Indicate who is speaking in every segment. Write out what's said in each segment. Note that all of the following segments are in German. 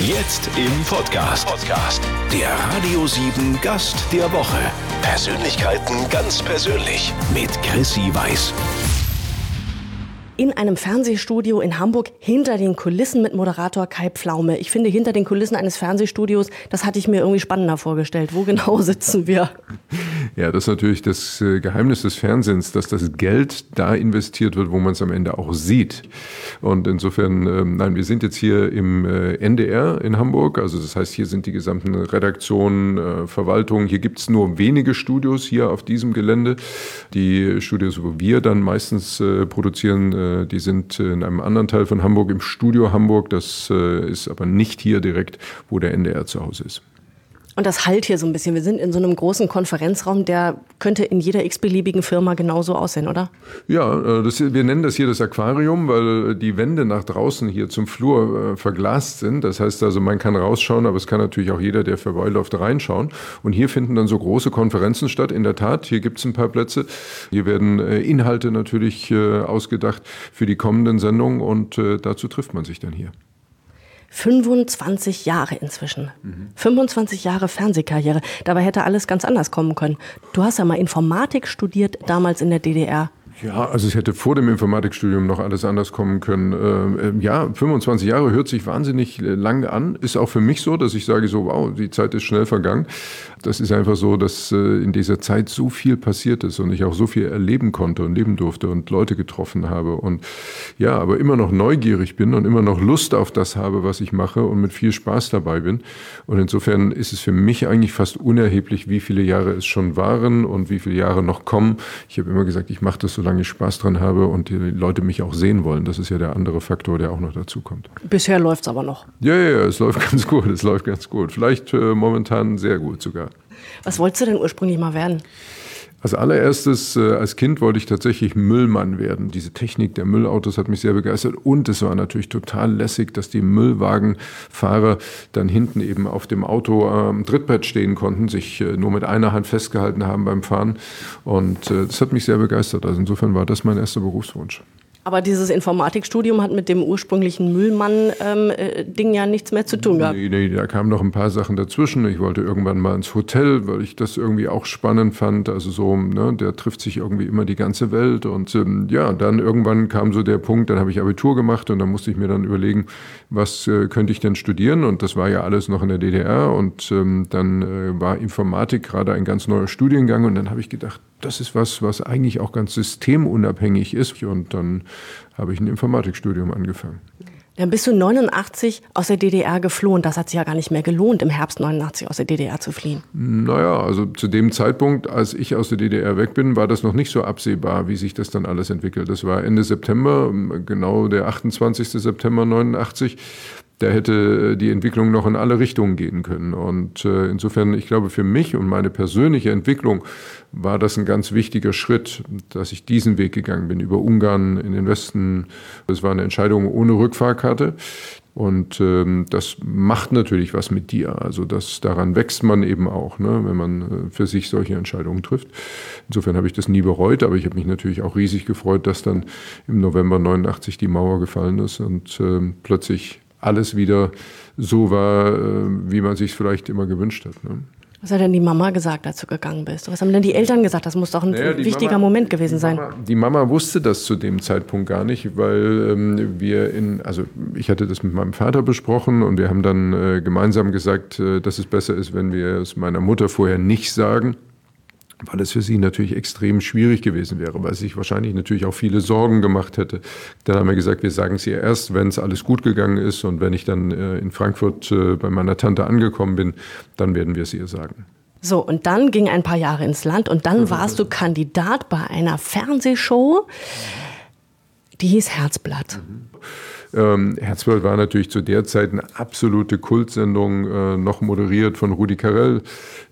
Speaker 1: Jetzt im Podcast. Podcast. Der Radio 7 Gast der Woche. Persönlichkeiten ganz persönlich mit Chrissy Weiß
Speaker 2: in einem Fernsehstudio in Hamburg hinter den Kulissen mit Moderator Kai Pflaume. Ich finde, hinter den Kulissen eines Fernsehstudios, das hatte ich mir irgendwie spannender vorgestellt. Wo genau sitzen wir?
Speaker 3: Ja, das ist natürlich das äh, Geheimnis des Fernsehens, dass das Geld da investiert wird, wo man es am Ende auch sieht. Und insofern, ähm, nein, wir sind jetzt hier im äh, NDR in Hamburg. Also das heißt, hier sind die gesamten Redaktionen, äh, Verwaltungen. Hier gibt es nur wenige Studios hier auf diesem Gelände. Die Studios, wo wir dann meistens produzieren, äh, die sind in einem anderen Teil von Hamburg, im Studio Hamburg. Das äh, ist aber nicht hier direkt, wo der NDR zu Hause ist.
Speaker 2: Und das halt hier so ein bisschen. Wir sind in so einem großen Konferenzraum, der könnte in jeder x-beliebigen Firma genauso aussehen, oder?
Speaker 3: Ja, äh, das, wir nennen das hier das Aquarium, weil die Wände nach draußen hier zum Flur äh, verglast sind. Das heißt also, man kann rausschauen, aber es kann natürlich auch jeder, der vorbeiläuft, reinschauen. Und hier finden dann so große Konferenzen statt. In der Tat, hier gibt es ein paar Plätze. Hier werden äh, Inhalte natürlich ausgedacht für die kommenden Sendungen und dazu trifft man sich dann hier.
Speaker 2: 25 Jahre inzwischen. Mhm. 25 Jahre Fernsehkarriere. Dabei hätte alles ganz anders kommen können. Du hast ja mal Informatik studiert, damals in der DDR.
Speaker 3: Ja, also es hätte vor dem Informatikstudium noch alles anders kommen können. Ähm, äh, ja, 25 Jahre hört sich wahnsinnig äh, lang an. Ist auch für mich so, dass ich sage so, wow, die Zeit ist schnell vergangen. Das ist einfach so, dass äh, in dieser Zeit so viel passiert ist und ich auch so viel erleben konnte und leben durfte und Leute getroffen habe und ja, aber immer noch neugierig bin und immer noch Lust auf das habe, was ich mache und mit viel Spaß dabei bin. Und insofern ist es für mich eigentlich fast unerheblich, wie viele Jahre es schon waren und wie viele Jahre noch kommen. Ich habe immer gesagt, ich mache das so solange ich Spaß dran habe und die Leute mich auch sehen wollen. Das ist ja der andere Faktor, der auch noch dazu kommt.
Speaker 2: Bisher läuft es aber noch.
Speaker 3: Ja, ja, ja, es läuft ganz gut. Es läuft ganz gut. Vielleicht äh, momentan sehr gut sogar.
Speaker 2: Was wolltest du denn ursprünglich mal werden?
Speaker 3: Als allererstes, äh, als Kind wollte ich tatsächlich Müllmann werden. Diese Technik der Müllautos hat mich sehr begeistert. Und es war natürlich total lässig, dass die Müllwagenfahrer dann hinten eben auf dem Auto am Trittbrett stehen konnten, sich äh, nur mit einer Hand festgehalten haben beim Fahren. Und äh, das hat mich sehr begeistert. Also insofern war das mein erster Berufswunsch.
Speaker 2: Aber dieses Informatikstudium hat mit dem ursprünglichen Müllmann-Ding ähm, äh, ja nichts mehr zu tun gehabt.
Speaker 3: Nee, nee, da kamen noch ein paar Sachen dazwischen. Ich wollte irgendwann mal ins Hotel, weil ich das irgendwie auch spannend fand. Also so, ne, der trifft sich irgendwie immer die ganze Welt. Und ähm, ja, dann irgendwann kam so der Punkt, dann habe ich Abitur gemacht und dann musste ich mir dann überlegen, was äh, könnte ich denn studieren? Und das war ja alles noch in der DDR. Und ähm, dann äh, war Informatik gerade ein ganz neuer Studiengang. Und dann habe ich gedacht, das ist was, was eigentlich auch ganz systemunabhängig ist. Und dann habe ich ein Informatikstudium angefangen.
Speaker 2: Dann bist du 89 aus der DDR geflohen. Das hat sich ja gar nicht mehr gelohnt, im Herbst 89 aus der DDR zu fliehen.
Speaker 3: Naja, also zu dem Zeitpunkt, als ich aus der DDR weg bin, war das noch nicht so absehbar, wie sich das dann alles entwickelt. Das war Ende September, genau der 28. September 89 da hätte die Entwicklung noch in alle Richtungen gehen können. Und äh, insofern, ich glaube, für mich und meine persönliche Entwicklung war das ein ganz wichtiger Schritt, dass ich diesen Weg gegangen bin, über Ungarn in den Westen. Das war eine Entscheidung ohne Rückfahrkarte. Und ähm, das macht natürlich was mit dir. Also das, daran wächst man eben auch, ne, wenn man äh, für sich solche Entscheidungen trifft. Insofern habe ich das nie bereut, aber ich habe mich natürlich auch riesig gefreut, dass dann im November 89 die Mauer gefallen ist und ähm, plötzlich alles wieder so war, äh, wie man sich vielleicht immer gewünscht hat. Ne?
Speaker 2: Was hat denn die Mama gesagt, als du gegangen bist? Was haben denn die Eltern gesagt? Das muss doch ein naja, wichtiger Mama, Moment gewesen sein.
Speaker 3: Mama, die Mama wusste das zu dem Zeitpunkt gar nicht, weil ähm, wir in, also ich hatte das mit meinem Vater besprochen und wir haben dann äh, gemeinsam gesagt, äh, dass es besser ist, wenn wir es meiner Mutter vorher nicht sagen weil es für sie natürlich extrem schwierig gewesen wäre, weil sie sich wahrscheinlich natürlich auch viele Sorgen gemacht hätte. Dann haben wir gesagt, wir sagen es ihr erst, wenn es alles gut gegangen ist und wenn ich dann äh, in Frankfurt äh, bei meiner Tante angekommen bin, dann werden wir es ihr sagen.
Speaker 2: So, und dann ging ein paar Jahre ins Land und dann warst du Kandidat bei einer Fernsehshow, die hieß Herzblatt. Mhm.
Speaker 3: Ähm, Herzblatt war natürlich zu der Zeit eine absolute Kultsendung, äh, noch moderiert von Rudi Carell.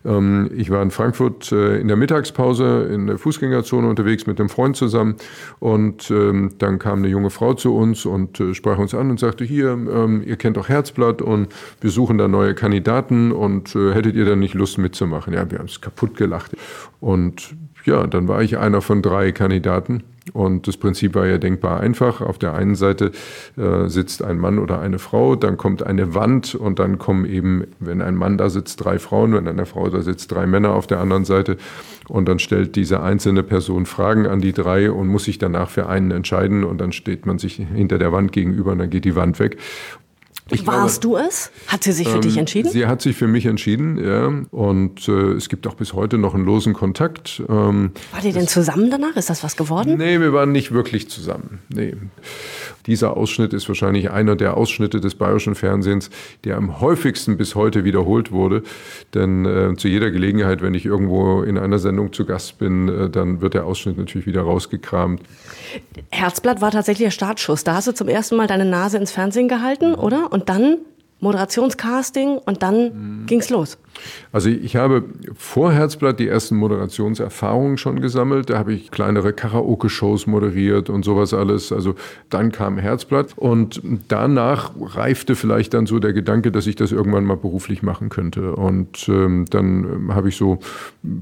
Speaker 3: Ähm, ich war in Frankfurt äh, in der Mittagspause in der Fußgängerzone unterwegs mit einem Freund zusammen und ähm, dann kam eine junge Frau zu uns und äh, sprach uns an und sagte, hier, ähm, ihr kennt doch Herzblatt und wir suchen da neue Kandidaten und äh, hättet ihr da nicht Lust mitzumachen? Ja, wir haben es kaputt gelacht. Und ja, dann war ich einer von drei Kandidaten. Und das Prinzip war ja denkbar einfach. Auf der einen Seite äh, sitzt ein Mann oder eine Frau, dann kommt eine Wand und dann kommen eben, wenn ein Mann da sitzt, drei Frauen, wenn eine Frau da sitzt, drei Männer auf der anderen Seite. Und dann stellt diese einzelne Person Fragen an die drei und muss sich danach für einen entscheiden. Und dann steht man sich hinter der Wand gegenüber und dann geht die Wand weg.
Speaker 2: Ich Warst glaube, du es? Hat sie sich für ähm, dich entschieden?
Speaker 3: Sie hat sich für mich entschieden, ja. Und äh, es gibt auch bis heute noch einen losen Kontakt.
Speaker 2: Ähm, War ihr denn zusammen danach? Ist das was geworden?
Speaker 3: Nee, wir waren nicht wirklich zusammen. Nee. Dieser Ausschnitt ist wahrscheinlich einer der Ausschnitte des bayerischen Fernsehens, der am häufigsten bis heute wiederholt wurde. Denn äh, zu jeder Gelegenheit, wenn ich irgendwo in einer Sendung zu Gast bin, äh, dann wird der Ausschnitt natürlich wieder rausgekramt.
Speaker 2: Herzblatt war tatsächlich der Startschuss. Da hast du zum ersten Mal deine Nase ins Fernsehen gehalten, oder? Und dann Moderationscasting und dann mhm. ging's los.
Speaker 3: Also ich habe vor Herzblatt die ersten Moderationserfahrungen schon gesammelt. Da habe ich kleinere Karaoke-Shows moderiert und sowas alles. Also dann kam Herzblatt und danach reifte vielleicht dann so der Gedanke, dass ich das irgendwann mal beruflich machen könnte. Und ähm, dann ähm, habe ich so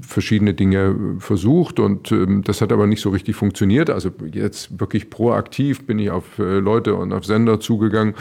Speaker 3: verschiedene Dinge versucht und ähm, das hat aber nicht so richtig funktioniert. Also jetzt wirklich proaktiv bin ich auf äh, Leute und auf Sender zugegangen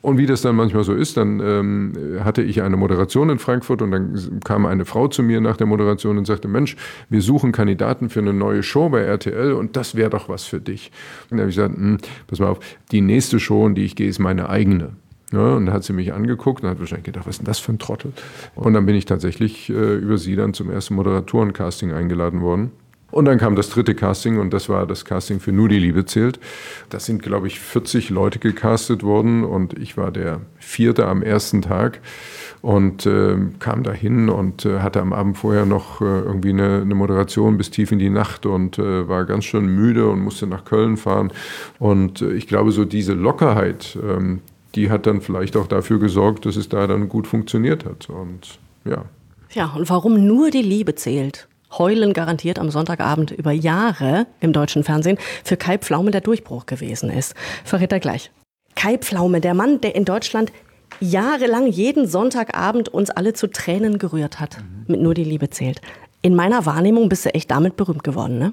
Speaker 3: und wie das dann manchmal so ist, dann ähm, hatte ich eine Moderation in Frankfurt und dann kam eine Frau zu mir nach der Moderation und sagte, Mensch, wir suchen Kandidaten für eine neue Show bei RTL und das wäre doch was für dich. Und dann habe ich gesagt, hm, pass mal auf, die nächste Show, in die ich gehe, ist meine eigene. Ja, und da hat sie mich angeguckt und hat wahrscheinlich gedacht, was ist denn das für ein Trottel? Und dann bin ich tatsächlich äh, über sie dann zum ersten Moderatorencasting eingeladen worden. Und dann kam das dritte Casting und das war das Casting für Nur die Liebe zählt. Da sind, glaube ich, 40 Leute gecastet worden und ich war der vierte am ersten Tag und äh, kam da hin und äh, hatte am Abend vorher noch äh, irgendwie eine, eine, Moderation bis tief in die Nacht und äh, war ganz schön müde und musste nach Köln fahren. Und äh, ich glaube, so diese Lockerheit, ähm, die hat dann vielleicht auch dafür gesorgt, dass es da dann gut funktioniert hat. Und ja.
Speaker 2: Ja, und warum nur die Liebe zählt? Heulen garantiert am Sonntagabend über Jahre im deutschen Fernsehen für Kai Pflaume der Durchbruch gewesen ist. Verrät er gleich. Kai Pflaume, der Mann, der in Deutschland jahrelang jeden Sonntagabend uns alle zu Tränen gerührt hat, mhm. mit Nur die Liebe zählt. In meiner Wahrnehmung bist du echt damit berühmt geworden, ne?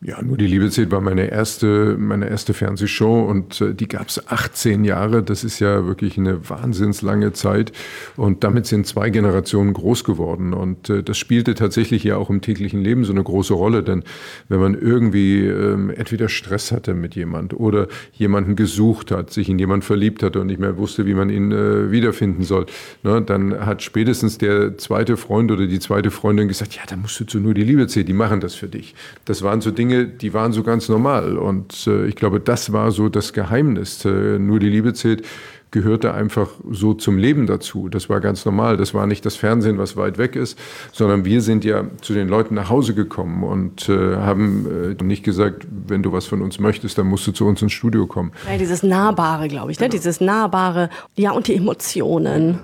Speaker 3: Ja, nur die Liebe zählt war meine erste, meine erste Fernsehshow und äh, die gab es 18 Jahre. Das ist ja wirklich eine wahnsinnslange Zeit. Und damit sind zwei Generationen groß geworden. Und äh, das spielte tatsächlich ja auch im täglichen Leben so eine große Rolle. Denn wenn man irgendwie ähm, entweder Stress hatte mit jemand oder jemanden gesucht hat, sich in jemanden verliebt hatte und nicht mehr wusste, wie man ihn äh, wiederfinden soll, ne, dann hat spätestens der zweite Freund oder die zweite Freundin gesagt, ja, dann musst du zu nur die Liebe zählen, die machen das für dich. Das waren so Dinge, die waren so ganz normal. Und äh, ich glaube, das war so das Geheimnis. Äh, nur die Liebe zählt gehörte einfach so zum Leben dazu. Das war ganz normal. Das war nicht das Fernsehen, was weit weg ist, sondern wir sind ja zu den Leuten nach Hause gekommen und äh, haben äh, nicht gesagt, wenn du was von uns möchtest, dann musst du zu uns ins Studio kommen.
Speaker 2: Ja, dieses Nahbare, glaube ich, ne? Genau. dieses Nahbare, ja, und die Emotionen.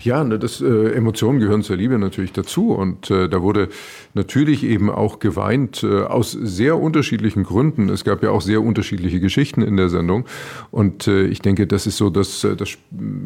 Speaker 3: Ja, ne, das, äh, Emotionen gehören zur Liebe natürlich dazu. Und äh, da wurde natürlich eben auch geweint äh, aus sehr unterschiedlichen Gründen. Es gab ja auch sehr unterschiedliche Geschichten in der Sendung. Und äh, ich denke, das ist so, dass, äh, das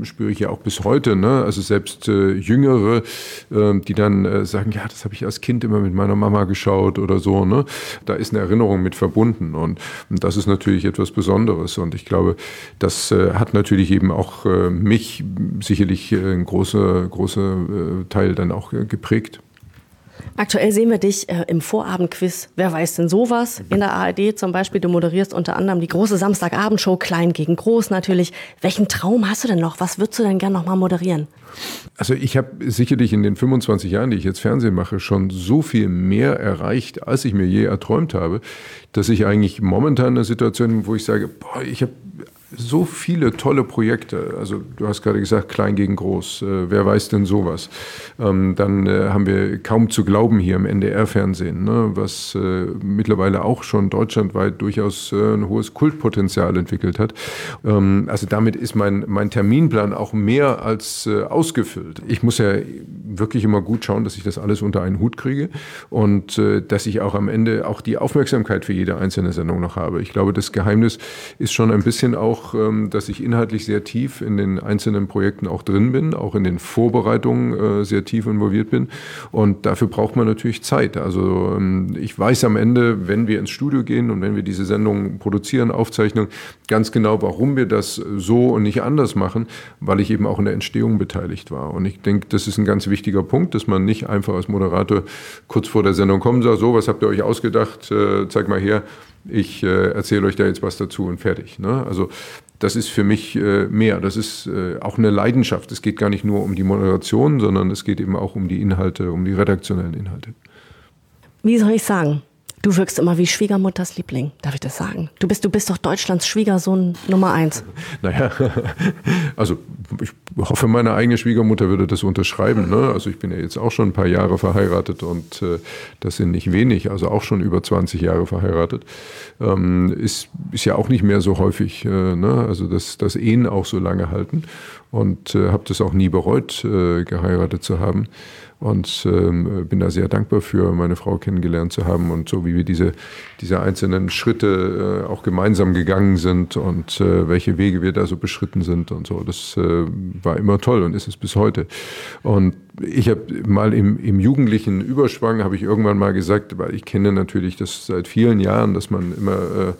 Speaker 3: spüre ich ja auch bis heute. Ne? Also selbst äh, Jüngere, äh, die dann sagen, ja, das habe ich als Kind immer mit meiner Mama geschaut oder so. Ne? Da ist eine Erinnerung mit verbunden. Und, und das ist natürlich etwas Besonderes. Und ich glaube, das hat natürlich eben auch mich sicherlich äh, großer, großer äh, Teil dann auch äh, geprägt.
Speaker 2: Aktuell sehen wir dich äh, im Vorabendquiz. Wer weiß denn sowas? In der ARD zum Beispiel. Du moderierst unter anderem die große Samstagabendshow, klein gegen groß natürlich. Welchen Traum hast du denn noch? Was würdest du denn gerne noch mal moderieren?
Speaker 3: Also ich habe sicherlich in den 25 Jahren, die ich jetzt Fernsehen mache, schon so viel mehr erreicht, als ich mir je erträumt habe, dass ich eigentlich momentan in der Situation, bin, wo ich sage, boah, ich habe so viele tolle Projekte. Also du hast gerade gesagt, klein gegen groß. Äh, wer weiß denn sowas? Ähm, dann äh, haben wir kaum zu glauben hier im NDR-Fernsehen, ne, was äh, mittlerweile auch schon deutschlandweit durchaus äh, ein hohes Kultpotenzial entwickelt hat. Ähm, also damit ist mein, mein Terminplan auch mehr als äh, ausgefüllt. Ich muss ja wirklich immer gut schauen, dass ich das alles unter einen Hut kriege und äh, dass ich auch am Ende auch die Aufmerksamkeit für jede einzelne Sendung noch habe. Ich glaube, das Geheimnis ist schon ein bisschen auch, ähm, dass ich inhaltlich sehr tief in den einzelnen Projekten auch drin bin, auch in den Vorbereitungen äh, sehr tief involviert bin. Und dafür braucht man natürlich Zeit. Also ähm, ich weiß am Ende, wenn wir ins Studio gehen und wenn wir diese Sendung produzieren, aufzeichnen, ganz genau, warum wir das so und nicht anders machen, weil ich eben auch in der Entstehung beteiligt war. Und ich denke, das ist ein ganz wichtiger Punkt, dass man nicht einfach als Moderator kurz vor der Sendung kommt und so, was habt ihr euch ausgedacht, äh, zeig mal her, ich äh, erzähle euch da jetzt was dazu und fertig. Ne? Also das ist für mich äh, mehr. Das ist äh, auch eine Leidenschaft. Es geht gar nicht nur um die Moderation, sondern es geht eben auch um die Inhalte, um die redaktionellen Inhalte.
Speaker 2: Wie soll ich sagen? Du wirkst immer wie Schwiegermutters Liebling, darf ich das sagen? Du bist, du bist doch Deutschlands Schwiegersohn Nummer eins.
Speaker 3: Naja, also ich hoffe, meine eigene Schwiegermutter würde das unterschreiben. Ne? Also ich bin ja jetzt auch schon ein paar Jahre verheiratet und äh, das sind nicht wenig, also auch schon über 20 Jahre verheiratet. Ähm, ist, ist ja auch nicht mehr so häufig, äh, ne? also dass, dass Ehen auch so lange halten und äh, habe das auch nie bereut, äh, geheiratet zu haben und ähm, bin da sehr dankbar für, meine Frau kennengelernt zu haben und so wie wir diese, diese einzelnen Schritte äh, auch gemeinsam gegangen sind und äh, welche Wege wir da so beschritten sind und so. Das äh, war immer toll und ist es bis heute. Und ich habe mal im, im jugendlichen Überschwang, habe ich irgendwann mal gesagt, weil ich kenne natürlich das seit vielen Jahren, dass man immer äh,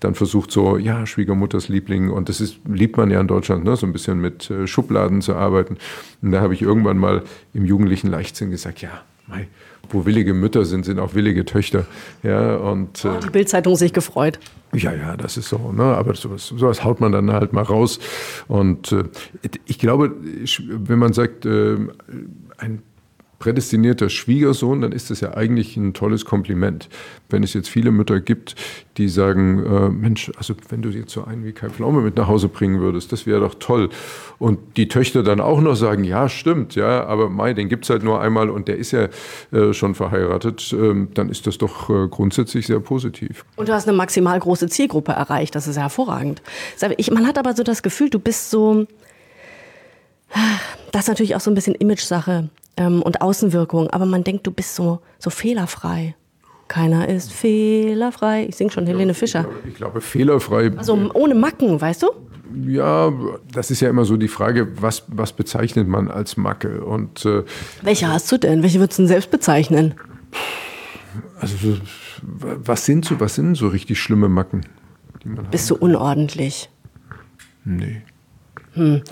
Speaker 3: dann versucht so, ja, Schwiegermutters Liebling und das ist, liebt man ja in Deutschland, ne, so ein bisschen mit äh, Schubladen zu arbeiten. Und da habe ich irgendwann mal im jugendlichen Leichtsinn gesagt, ja, mei, wo willige Mütter sind, sind auch willige Töchter. Ja, und,
Speaker 2: äh, oh, die Bildzeitung sich gefreut.
Speaker 3: Ja, ja, das ist so. Ne? Aber sowas, sowas haut man dann halt mal raus. Und äh, ich glaube, wenn man sagt, äh, ein prädestinierter Schwiegersohn, dann ist das ja eigentlich ein tolles Kompliment. Wenn es jetzt viele Mütter gibt, die sagen, äh, Mensch, also wenn du jetzt so einen wie Kai Pflaume mit nach Hause bringen würdest, das wäre doch toll. Und die Töchter dann auch noch sagen, ja, stimmt, ja, aber Mai, den gibt es halt nur einmal und der ist ja äh, schon verheiratet, äh, dann ist das doch äh, grundsätzlich sehr positiv.
Speaker 2: Und du hast eine maximal große Zielgruppe erreicht, das ist hervorragend. Ich, man hat aber so das Gefühl, du bist so, das ist natürlich auch so ein bisschen Image-Sache ähm, und Außenwirkung, aber man denkt, du bist so, so fehlerfrei. Keiner ist fehlerfrei. Ich singe schon Helene Fischer. Ich
Speaker 3: glaube, ich glaube, fehlerfrei.
Speaker 2: Also ohne Macken, weißt du?
Speaker 3: Ja, das ist ja immer so die Frage, was, was bezeichnet man als Macke? Und, äh,
Speaker 2: Welche hast du denn? Welche würdest du denn selbst bezeichnen?
Speaker 3: Also, was sind so, was sind so richtig schlimme Macken?
Speaker 2: Bist du unordentlich?
Speaker 3: Nee.
Speaker 2: Hm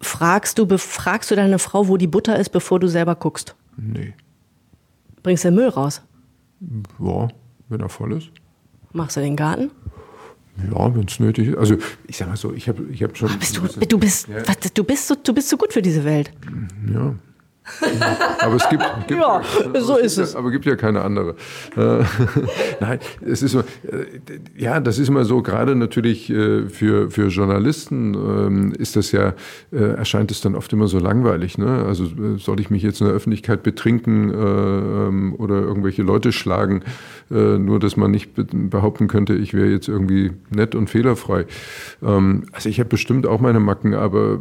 Speaker 2: fragst du, befragst du deine Frau, wo die Butter ist, bevor du selber guckst?
Speaker 3: Nee.
Speaker 2: Bringst du den Müll raus?
Speaker 3: Ja, wenn er voll ist.
Speaker 2: Machst du den Garten?
Speaker 3: Ja, wenn es nötig ist. Also ich sag mal so, ich habe ich hab schon.
Speaker 2: Bist du, du, bist, ja. was, du, bist so, du bist so gut für diese Welt.
Speaker 3: Ja, aber es gibt, gibt
Speaker 2: ja, so ist
Speaker 3: es.
Speaker 2: Ja,
Speaker 3: aber gibt ja keine andere. Äh, nein, es ist so, äh, ja, das ist immer so. Gerade natürlich äh, für für Journalisten ähm, ist das ja erscheint es dann oft immer so langweilig. Ne? Also soll ich mich jetzt in der Öffentlichkeit betrinken ähm, oder irgendwelche Leute schlagen, nur dass man nicht behaupten könnte, ich wäre jetzt irgendwie nett und fehlerfrei. Ähm, also ich habe bestimmt auch meine Macken, aber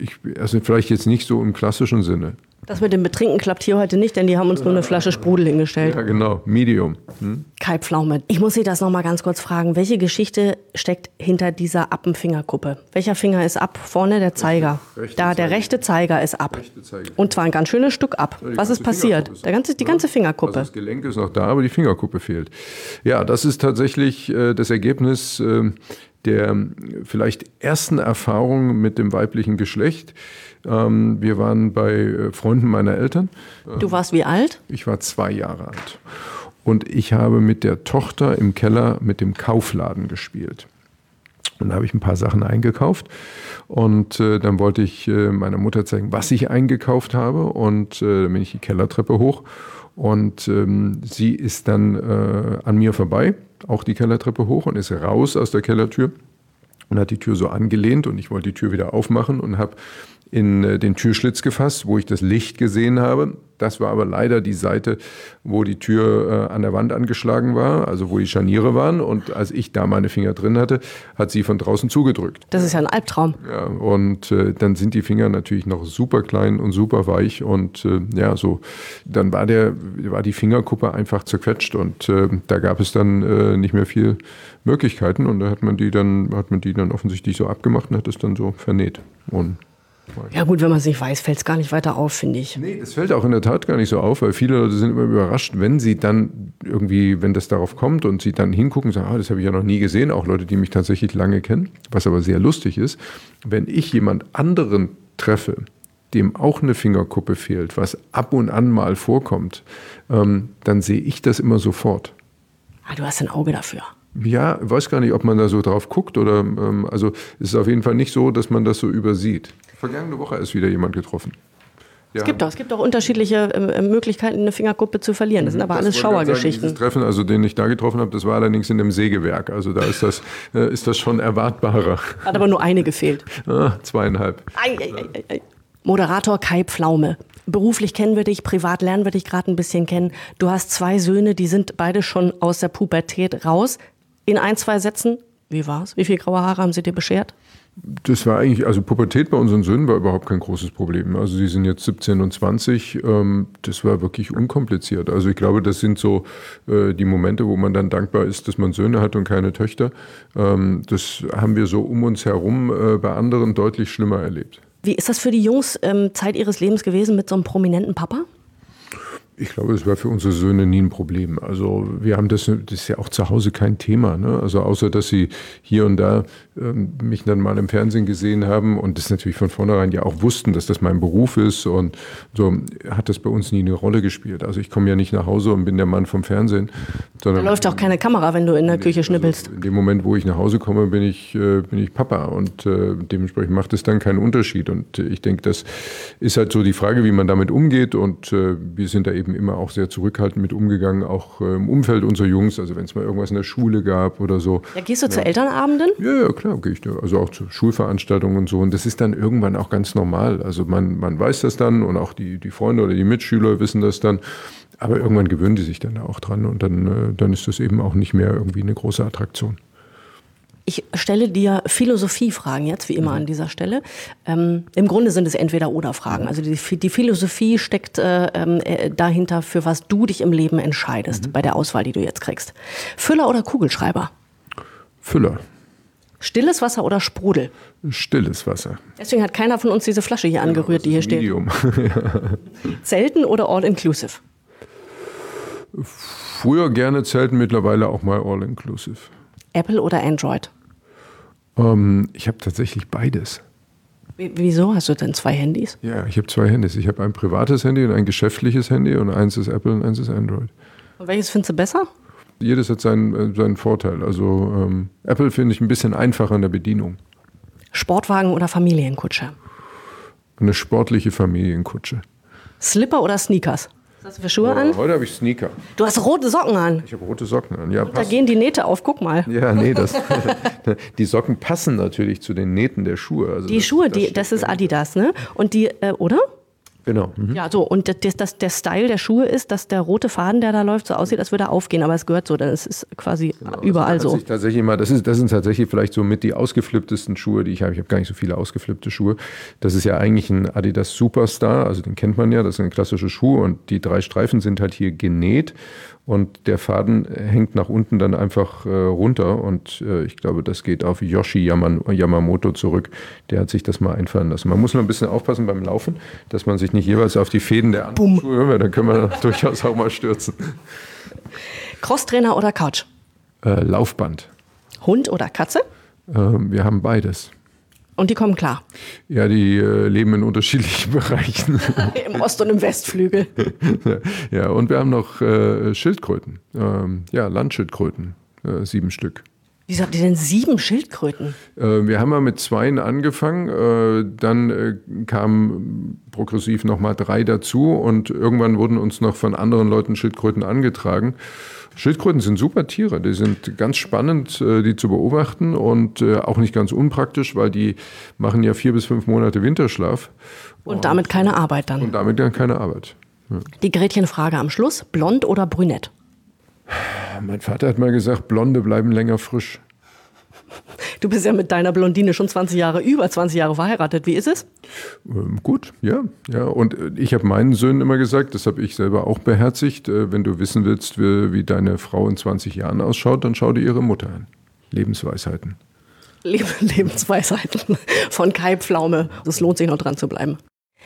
Speaker 3: ich, also vielleicht jetzt nicht so im klassischen Sinne.
Speaker 2: Das mit dem Betrinken klappt hier heute nicht, denn die haben uns nur eine Flasche Sprudel hingestellt.
Speaker 3: Ja, genau, Medium. Hm?
Speaker 2: Kai Pflaume. Ich muss Sie das noch mal ganz kurz fragen. Welche Geschichte steckt hinter dieser Appenfingerkuppe? Welcher Finger ist ab? Vorne der Zeiger. Rechte da, der rechte Zeiger ist ab. Zeiger. Und zwar ein ganz schönes Stück ab. Ja, Was ist passiert? Ist der ganze, die ganze Fingerkuppe.
Speaker 3: Also das Gelenk ist noch da, aber die Fingerkuppe fehlt. Ja, das ist tatsächlich äh, das Ergebnis äh, der vielleicht ersten Erfahrung mit dem weiblichen Geschlecht. Ähm, wir waren bei äh, Freunden meiner Eltern.
Speaker 2: Du warst wie alt?
Speaker 3: Ich war zwei Jahre alt. Und ich habe mit der Tochter im Keller mit dem Kaufladen gespielt. Und da habe ich ein paar Sachen eingekauft. Und äh, dann wollte ich äh, meiner Mutter zeigen, was ich eingekauft habe. Und äh, dann bin ich die Kellertreppe hoch. Und ähm, sie ist dann äh, an mir vorbei auch die Kellertreppe hoch und ist raus aus der Kellertür und hat die Tür so angelehnt und ich wollte die Tür wieder aufmachen und habe in äh, den Türschlitz gefasst, wo ich das Licht gesehen habe. Das war aber leider die Seite, wo die Tür äh, an der Wand angeschlagen war, also wo die Scharniere waren. Und als ich da meine Finger drin hatte, hat sie von draußen zugedrückt.
Speaker 2: Das ist ja ein Albtraum.
Speaker 3: Ja, und äh, dann sind die Finger natürlich noch super klein und super weich. Und äh, ja, so, dann war, der, war die Fingerkuppe einfach zerquetscht. Und äh, da gab es dann äh, nicht mehr viel Möglichkeiten. Und da hat man die dann, hat man die dann offensichtlich so abgemacht und hat es dann so vernäht. Und
Speaker 2: ja gut, wenn man es nicht weiß, fällt es gar nicht weiter auf, finde ich.
Speaker 3: Nee, das fällt auch in der Tat gar nicht so auf, weil viele Leute sind immer überrascht, wenn sie dann irgendwie, wenn das darauf kommt und sie dann hingucken und sagen, ah, das habe ich ja noch nie gesehen, auch Leute, die mich tatsächlich lange kennen, was aber sehr lustig ist, wenn ich jemand anderen treffe, dem auch eine Fingerkuppe fehlt, was ab und an mal vorkommt, ähm, dann sehe ich das immer sofort.
Speaker 2: Ah, du hast ein Auge dafür.
Speaker 3: Ja, weiß gar nicht, ob man da so drauf guckt oder ähm, also es ist auf jeden Fall nicht so, dass man das so übersieht. Vergangene Woche ist wieder jemand getroffen.
Speaker 2: Ja. Es gibt doch, es gibt auch unterschiedliche äh, Möglichkeiten, eine Fingerkuppe zu verlieren. Das sind aber das alles Schauergeschichten.
Speaker 3: Sagen, Treffen, also den ich da getroffen habe, das war allerdings in einem Sägewerk. Also da ist das, äh, ist das schon erwartbarer.
Speaker 2: Hat aber nur eine gefehlt.
Speaker 3: Ah, zweieinhalb.
Speaker 2: Ei, ei, ei, Moderator Kai Pflaume. Beruflich kennen wir dich, privat lernen wir dich gerade ein bisschen kennen. Du hast zwei Söhne, die sind beide schon aus der Pubertät raus in ein, zwei Sätzen, wie war's? Wie viele graue Haare haben sie dir beschert?
Speaker 3: Das war eigentlich, also Pubertät bei unseren Söhnen war überhaupt kein großes Problem. Also sie sind jetzt 17 und 20. Ähm, das war wirklich unkompliziert. Also ich glaube, das sind so äh, die Momente, wo man dann dankbar ist, dass man Söhne hat und keine Töchter. Ähm, das haben wir so um uns herum äh, bei anderen deutlich schlimmer erlebt.
Speaker 2: Wie ist das für die Jungs ähm, Zeit ihres Lebens gewesen mit so einem prominenten Papa?
Speaker 3: Ich glaube, es war für unsere Söhne nie ein Problem. Also wir haben das, das ist ja auch zu Hause kein Thema. Ne? Also außer, dass sie hier und da ähm, mich dann mal im Fernsehen gesehen haben und das natürlich von vornherein ja auch wussten, dass das mein Beruf ist und so hat das bei uns nie eine Rolle gespielt. Also ich komme ja nicht nach Hause und bin der Mann vom Fernsehen.
Speaker 2: Da läuft auch keine Kamera, wenn du in der Küche also schnippelst.
Speaker 3: Also in dem Moment, wo ich nach Hause komme, bin ich, äh, bin ich Papa und äh, dementsprechend macht es dann keinen Unterschied. Und ich denke, das ist halt so die Frage, wie man damit umgeht und äh, wir sind da eben immer auch sehr zurückhaltend mit umgegangen, auch äh, im Umfeld unserer Jungs, also wenn es mal irgendwas in der Schule gab oder so.
Speaker 2: Ja, gehst du
Speaker 3: ja.
Speaker 2: zu Elternabenden?
Speaker 3: Ja, ja, klar, gehe ich da. Also auch zu Schulveranstaltungen und so. Und das ist dann irgendwann auch ganz normal. Also man, man weiß das dann und auch die, die Freunde oder die Mitschüler wissen das dann. Aber irgendwann gewöhnen die sich dann auch dran und dann, äh, dann ist das eben auch nicht mehr irgendwie eine große Attraktion.
Speaker 2: Ich stelle dir Philosophiefragen jetzt, wie immer mhm. an dieser Stelle. Ähm, Im Grunde sind es Entweder-Oder-Fragen. Also die, die, Philosophie steckt äh, ähm, äh, dahinter, für was du dich im Leben entscheidest, mhm. bei der Auswahl, die du jetzt kriegst. Füller oder Kugelschreiber?
Speaker 3: Füller.
Speaker 2: Stilles Wasser oder Sprudel?
Speaker 3: Stilles Wasser.
Speaker 2: Deswegen hat keiner von uns diese Flasche hier angerührt, die hier steht. Medium. Zelten oder All-Inclusive?
Speaker 3: Früher gerne Zelten, mittlerweile auch mal All-Inclusive.
Speaker 2: Apple oder Android?
Speaker 3: Ähm, ich habe tatsächlich beides.
Speaker 2: Wieso? Hast du denn zwei Handys?
Speaker 3: Ja, ich habe zwei Handys. Ich habe ein privates Handy und ein geschäftliches Handy und eins ist Apple und eins ist Android.
Speaker 2: Und welches findest du besser?
Speaker 3: jedes hat seinen, äh, seinen Vorteil. Also ähm, Apple finde ich ein bisschen einfacher in der Bedienung.
Speaker 2: Sportwagen oder Familienkutsche?
Speaker 3: Eine sportliche Familienkutsche.
Speaker 2: Slipper oder Sneakers? Was hast du für Schuhe an?
Speaker 3: Heute habe ich Sneaker.
Speaker 2: Du hast rote Socken an.
Speaker 3: Ich habe rote Socken an, ja.
Speaker 2: da gehen die Nähte auf, guck mal.
Speaker 3: Ja, nee, das, die Socken passen natürlich zu den Nähten der Schuhe.
Speaker 2: Also die das, Schuhe, das, die, das ist Adidas, ne? Und die, äh, oder?
Speaker 3: Genau.
Speaker 2: Mhm. Ja, so. Und das, das, der Style der Schuhe ist, dass der rote Faden, der da läuft, so aussieht, als würde er aufgehen. Aber es gehört so, das ist quasi genau. Also überall so.
Speaker 3: Tatsächlich mal, das, ist, das sind tatsächlich vielleicht so mit die ausgeflipptesten Schuhe, die ich habe. Ich habe gar nicht so viele ausgeflippte Schuhe. Das ist ja eigentlich ein Adidas Superstar. Also den kennt man ja. Das ist ein klassischer Schuh. Und die drei Streifen sind halt hier genäht und der Faden hängt nach unten dann einfach äh, runter und äh, ich glaube, das geht auf Yoshi Yamamoto zurück. Der hat sich das mal einfallen lassen. Man muss nur ein bisschen aufpassen beim Laufen, dass man sich nicht jeweils auf die Fäden der anderen Schuhe, weil dann können wir durchaus auch mal stürzen.
Speaker 2: Crosstrainer oder Couch?
Speaker 3: Äh, Laufband.
Speaker 2: Hund oder Katze?
Speaker 3: Ähm, wir haben beides.
Speaker 2: Und die kommen klar.
Speaker 3: Ja, die äh, leben in unterschiedlichen Bereichen.
Speaker 2: Im Ost- und im Westflügel.
Speaker 3: ja, und wir haben noch äh, Schildkröten. Ähm, ja, Landschildkröten. Äh, sieben Stück.
Speaker 2: Wieso habt ihr denn sieben Schildkröten?
Speaker 3: Äh, wir haben mal mit zweien angefangen, äh, dann äh, kamen progressiv nochmal drei dazu und irgendwann wurden uns noch von anderen Leuten Schildkröten angetragen. Schildkröten sind super Tiere, die sind ganz spannend, äh, die zu beobachten und äh, auch nicht ganz unpraktisch, weil die machen ja vier bis fünf Monate Winterschlaf.
Speaker 2: Und damit keine Arbeit dann.
Speaker 3: Und damit dann keine Arbeit. Ja.
Speaker 2: Die Gretchenfrage am Schluss, blond oder brünett?
Speaker 3: Mein Vater hat mal gesagt, Blonde bleiben länger frisch.
Speaker 2: Du bist ja mit deiner Blondine schon 20 Jahre, über 20 Jahre verheiratet. Wie ist es?
Speaker 3: Ähm, gut, ja. ja. Und äh, ich habe meinen Söhnen immer gesagt, das habe ich selber auch beherzigt, äh, wenn du wissen willst, wie, wie deine Frau in 20 Jahren ausschaut, dann schau dir ihre Mutter an. Lebensweisheiten.
Speaker 2: Lebensweisheiten von Kai Pflaume. Es lohnt sich noch dran zu bleiben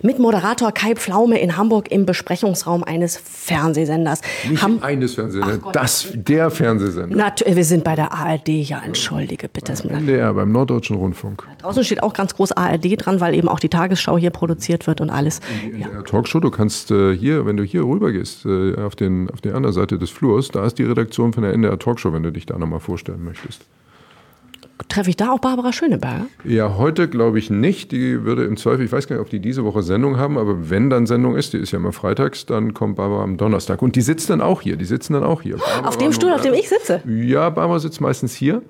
Speaker 2: mit Moderator Kai Pflaume in Hamburg im Besprechungsraum eines Fernsehsenders.
Speaker 3: Nicht Ham eines Fernsehsenders, das, der Fernsehsender.
Speaker 2: Natürlich, wir sind bei der ARD, ja, entschuldige bitte.
Speaker 3: Beim NDR, beim Norddeutschen Rundfunk.
Speaker 2: Draußen steht auch ganz groß ARD dran, weil eben auch die Tagesschau hier produziert wird und alles.
Speaker 3: In der ja. Talkshow, du kannst äh, hier, wenn du hier rüber gehst, äh, auf, den, auf der anderen Seite des Flurs, da ist die Redaktion von der NDR Talkshow, wenn du dich da nochmal vorstellen möchtest.
Speaker 2: Treffe ich da auch Barbara Schöneberger?
Speaker 3: Ja, heute glaube ich nicht. Die würde im Zweifel, ich weiß gar nicht, ob die diese Woche Sendung haben, aber wenn dann Sendung ist, die ist ja immer freitags, dann kommt Barbara am Donnerstag. Und die sitzt dann auch hier. Die sitzen dann auch hier.
Speaker 2: Barbara auf dem Stuhl, auf dem ich sitze?
Speaker 3: Ja, Barbara sitzt meistens hier.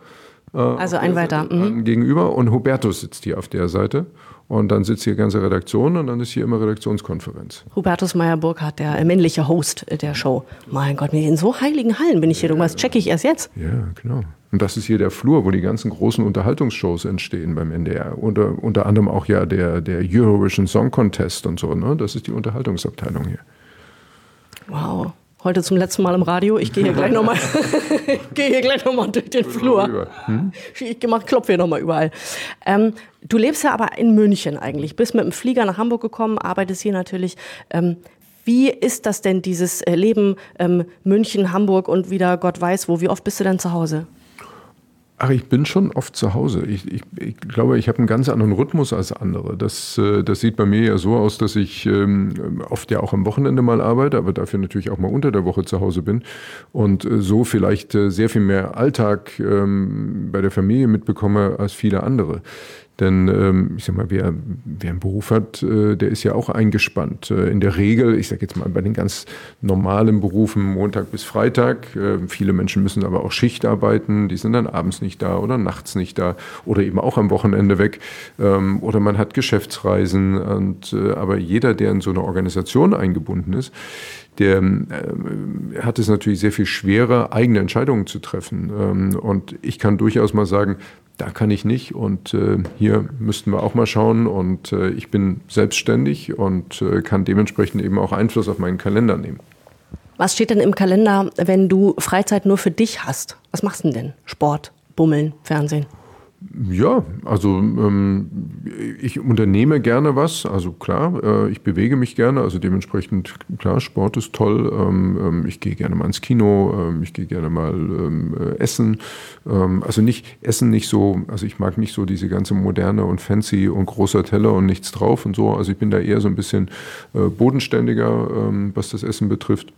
Speaker 2: Äh, also ein weiter.
Speaker 3: Mhm. Gegenüber. Und Hubertus sitzt hier auf der Seite. Und dann sitzt hier die ganze Redaktion und dann ist hier immer Redaktionskonferenz.
Speaker 2: Hubertus Meyer-Burkhardt, der männliche Host der Show. Mein Gott, in so heiligen Hallen bin ich hier. Irgendwas checke ich erst jetzt.
Speaker 3: Ja, genau. Und das ist hier der Flur, wo die ganzen großen Unterhaltungsshows entstehen beim NDR. Unter, unter anderem auch ja der, der Eurovision Song Contest und so. Ne? Das ist die Unterhaltungsabteilung hier.
Speaker 2: Wow heute zum letzten Mal im Radio. Ich gehe hier gleich nochmal gehe noch durch den Flur. Hm? Ich klopfe hier nochmal überall. Ähm, du lebst ja aber in München eigentlich. Bist mit dem Flieger nach Hamburg gekommen, arbeitest hier natürlich. Ähm, wie ist das denn, dieses äh, Leben ähm, München, Hamburg und wieder Gott weiß wo? Wie oft bist du denn zu Hause?
Speaker 3: Ach, ich bin schon oft zu Hause. Ich, ich, ich glaube, ich habe einen ganz anderen Rhythmus als andere. Das, äh, das sieht bei mir ja so aus, dass ich ähm, oft ja auch am Wochenende mal arbeite, aber dafür natürlich auch mal unter der Woche zu Hause bin und äh, so vielleicht äh, sehr viel mehr Alltag ähm, bei der Familie mitbekomme als viele andere. Denn ähm, ich sag mal, wer, wer einen Beruf hat, äh, der ist ja auch eingespannt. Äh, in der Regel, ich sage jetzt mal bei den ganz normalen Berufen Montag bis Freitag. Äh, viele Menschen müssen aber auch Schicht arbeiten, die sind dann abends nicht da oder nachts nicht da oder eben auch am Wochenende weg. Ähm, oder man hat Geschäftsreisen. Und, äh, aber jeder, der in so eine Organisation eingebunden ist, der äh, hat es natürlich sehr viel schwerer, eigene Entscheidungen zu treffen. Ähm, und ich kann durchaus mal sagen, da kann ich nicht und äh, hier müssten wir auch mal schauen und äh, ich bin selbstständig und äh, kann dementsprechend eben auch Einfluss auf meinen Kalender nehmen.
Speaker 2: Was steht denn im Kalender, wenn du Freizeit nur für dich hast? Was machst du denn? Sport, Bummeln, Fernsehen?
Speaker 3: Ja, also ähm, ich unternehme gerne was. Also klar, äh, ich bewege mich gerne. Also dementsprechend, klar, Sport ist toll. Ähm, ähm ich gehe gerne mal ins Kino. Ähm, ich gehe gerne mal ähm, äh, essen. Ähm, also nicht Essen nicht so. Also ich mag nicht so diese ganze moderne und fancy und großer Teller und nichts drauf und so. Also ich bin da eher so ein bisschen äh, bodenständiger, was das Essen betrifft.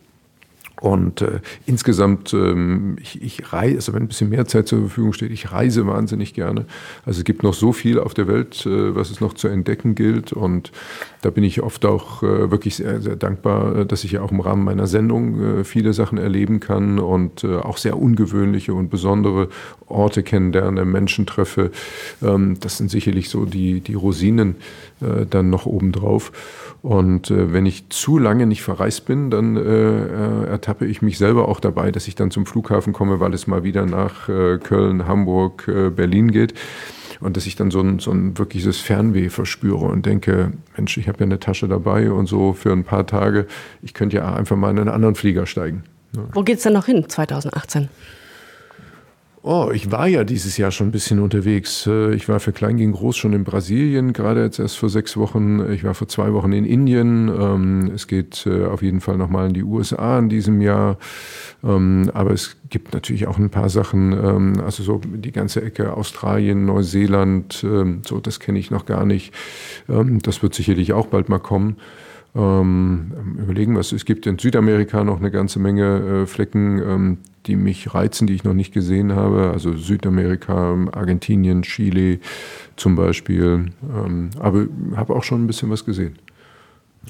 Speaker 3: Und äh, insgesamt, ähm, ich, ich reise, also wenn ein bisschen mehr Zeit zur Verfügung steht, ich reise wahnsinnig gerne. Also es gibt noch so viel auf der Welt, äh, was es noch zu entdecken gilt. Und da bin ich oft auch äh, wirklich sehr, sehr dankbar, äh, dass ich ja auch im Rahmen meiner Sendung äh, viele Sachen erleben kann und äh, auch sehr ungewöhnliche und besondere Orte kennenlerne, Menschen treffe. Ähm, das sind sicherlich so die, die Rosinen äh, dann noch obendrauf. Und äh, wenn ich zu lange nicht verreist bin, dann äh, äh, ertappe ich mich selber auch dabei, dass ich dann zum Flughafen komme, weil es mal wieder nach äh, Köln, Hamburg, äh, Berlin geht. Und dass ich dann so ein, so ein wirkliches Fernweh verspüre und denke, Mensch, ich habe ja eine Tasche dabei und so für ein paar Tage, ich könnte ja einfach mal in einen anderen Flieger steigen.
Speaker 2: Wo es denn noch hin 2018?
Speaker 3: Oh, ich war ja dieses Jahr schon ein bisschen unterwegs. Äh, ich war für Klein gegen Groß schon in Brasilien, gerade jetzt erst vor sechs Wochen. Ich war vor zwei Wochen in Indien. Ähm, es geht äh, auf jeden Fall nochmal in die USA in diesem Jahr. Ähm, aber es gibt natürlich auch ein paar Sachen, ähm, also so die ganze Ecke Australien, Neuseeland, so das kenne ich noch gar nicht. Das wird sicherlich auch bald mal kommen. Ähm, überlegen, was es gibt in Südamerika noch eine ganze Menge äh, Flecken, ähm, die mich reizen, die ich noch nicht gesehen habe. Also Südamerika, Argentinien, Chile zum Beispiel. Ähm, aber habe auch schon ein bisschen was gesehen.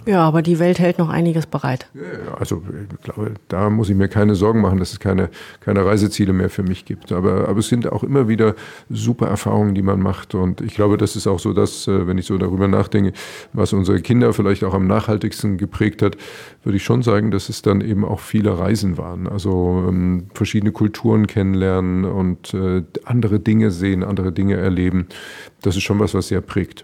Speaker 2: Ja, aber die Welt hält noch einiges bereit.
Speaker 3: Also ich glaube, da muss ich mir keine Sorgen machen, dass es keine, keine Reiseziele mehr für mich gibt. Aber, aber es sind auch immer wieder super Erfahrungen, die man macht. Und ich glaube, das ist auch so, dass, äh, wenn ich so darüber nachdenke, was unsere Kinder vielleicht auch am nachhaltigsten geprägt hat, würde ich schon sagen, dass es dann eben auch viele Reisen waren. Also ähm, verschiedene Kulturen kennenlernen und äh, andere Dinge sehen, andere Dinge erleben. Das ist schon was, was sehr prägt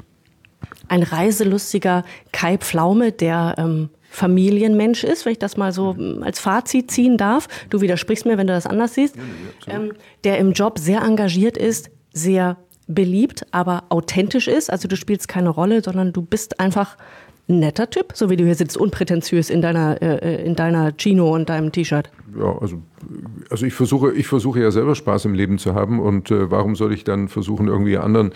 Speaker 2: ein reiselustiger Kai Pflaume, der ähm, Familienmensch ist, wenn ich das mal so ähm, als Fazit ziehen darf. Du widersprichst mir, wenn du das anders siehst. Ähm, der im Job sehr engagiert ist, sehr beliebt, aber authentisch ist. Also du spielst keine Rolle, sondern du bist einfach ein netter Typ, so wie du hier sitzt, unprätentiös in deiner, äh, äh in deiner Chino und deinem T-Shirt.
Speaker 3: Ja, also also ich versuche, ich versuche ja selber Spaß im Leben zu haben und äh, warum soll ich dann versuchen, irgendwie anderen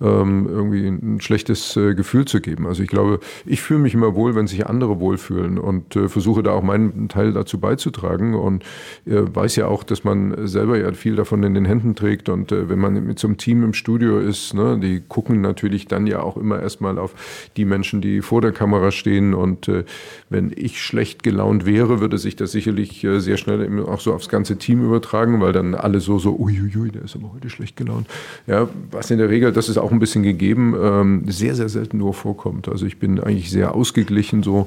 Speaker 3: ähm, irgendwie ein schlechtes äh, Gefühl zu geben? Also ich glaube, ich fühle mich immer wohl, wenn sich andere wohlfühlen und äh, versuche da auch meinen Teil dazu beizutragen und äh, weiß ja auch, dass man selber ja viel davon in den Händen trägt und äh, wenn man mit so einem Team im Studio ist, ne, die gucken natürlich dann ja auch immer erstmal auf die Menschen, die vor der Kamera stehen und äh, wenn ich schlecht gelaunt wäre, würde sich das sicherlich sehr schnell auch so aufs ganze Team übertragen, weil dann alle so, so, uiuiui, der ist aber heute schlecht gelaunt. Ja, was in der Regel, das ist auch ein bisschen gegeben, ähm, sehr, sehr selten nur vorkommt. Also ich bin eigentlich sehr ausgeglichen so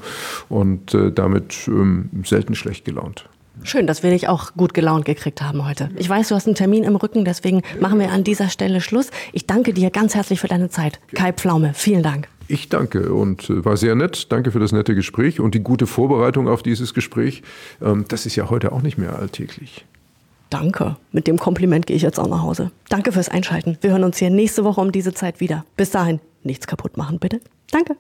Speaker 3: und äh, damit ähm, selten schlecht gelaunt.
Speaker 2: Schön, dass wir dich auch gut gelaunt gekriegt haben heute. Ich weiß, du hast einen Termin im Rücken, deswegen machen wir an dieser Stelle Schluss. Ich danke dir ganz herzlich für deine Zeit. Kai Pflaume, vielen Dank.
Speaker 3: Ich danke und äh, war sehr nett. Danke für das nette Gespräch und die gute Vorbereitung auf dieses Gespräch. Ähm, das ist ja heute auch nicht mehr alltäglich.
Speaker 2: Danke. Mit dem Kompliment gehe ich jetzt auch nach Hause. Danke fürs Einschalten. Wir hören uns hier nächste Woche um diese Zeit wieder. Bis dahin, nichts kaputt machen, bitte. Danke.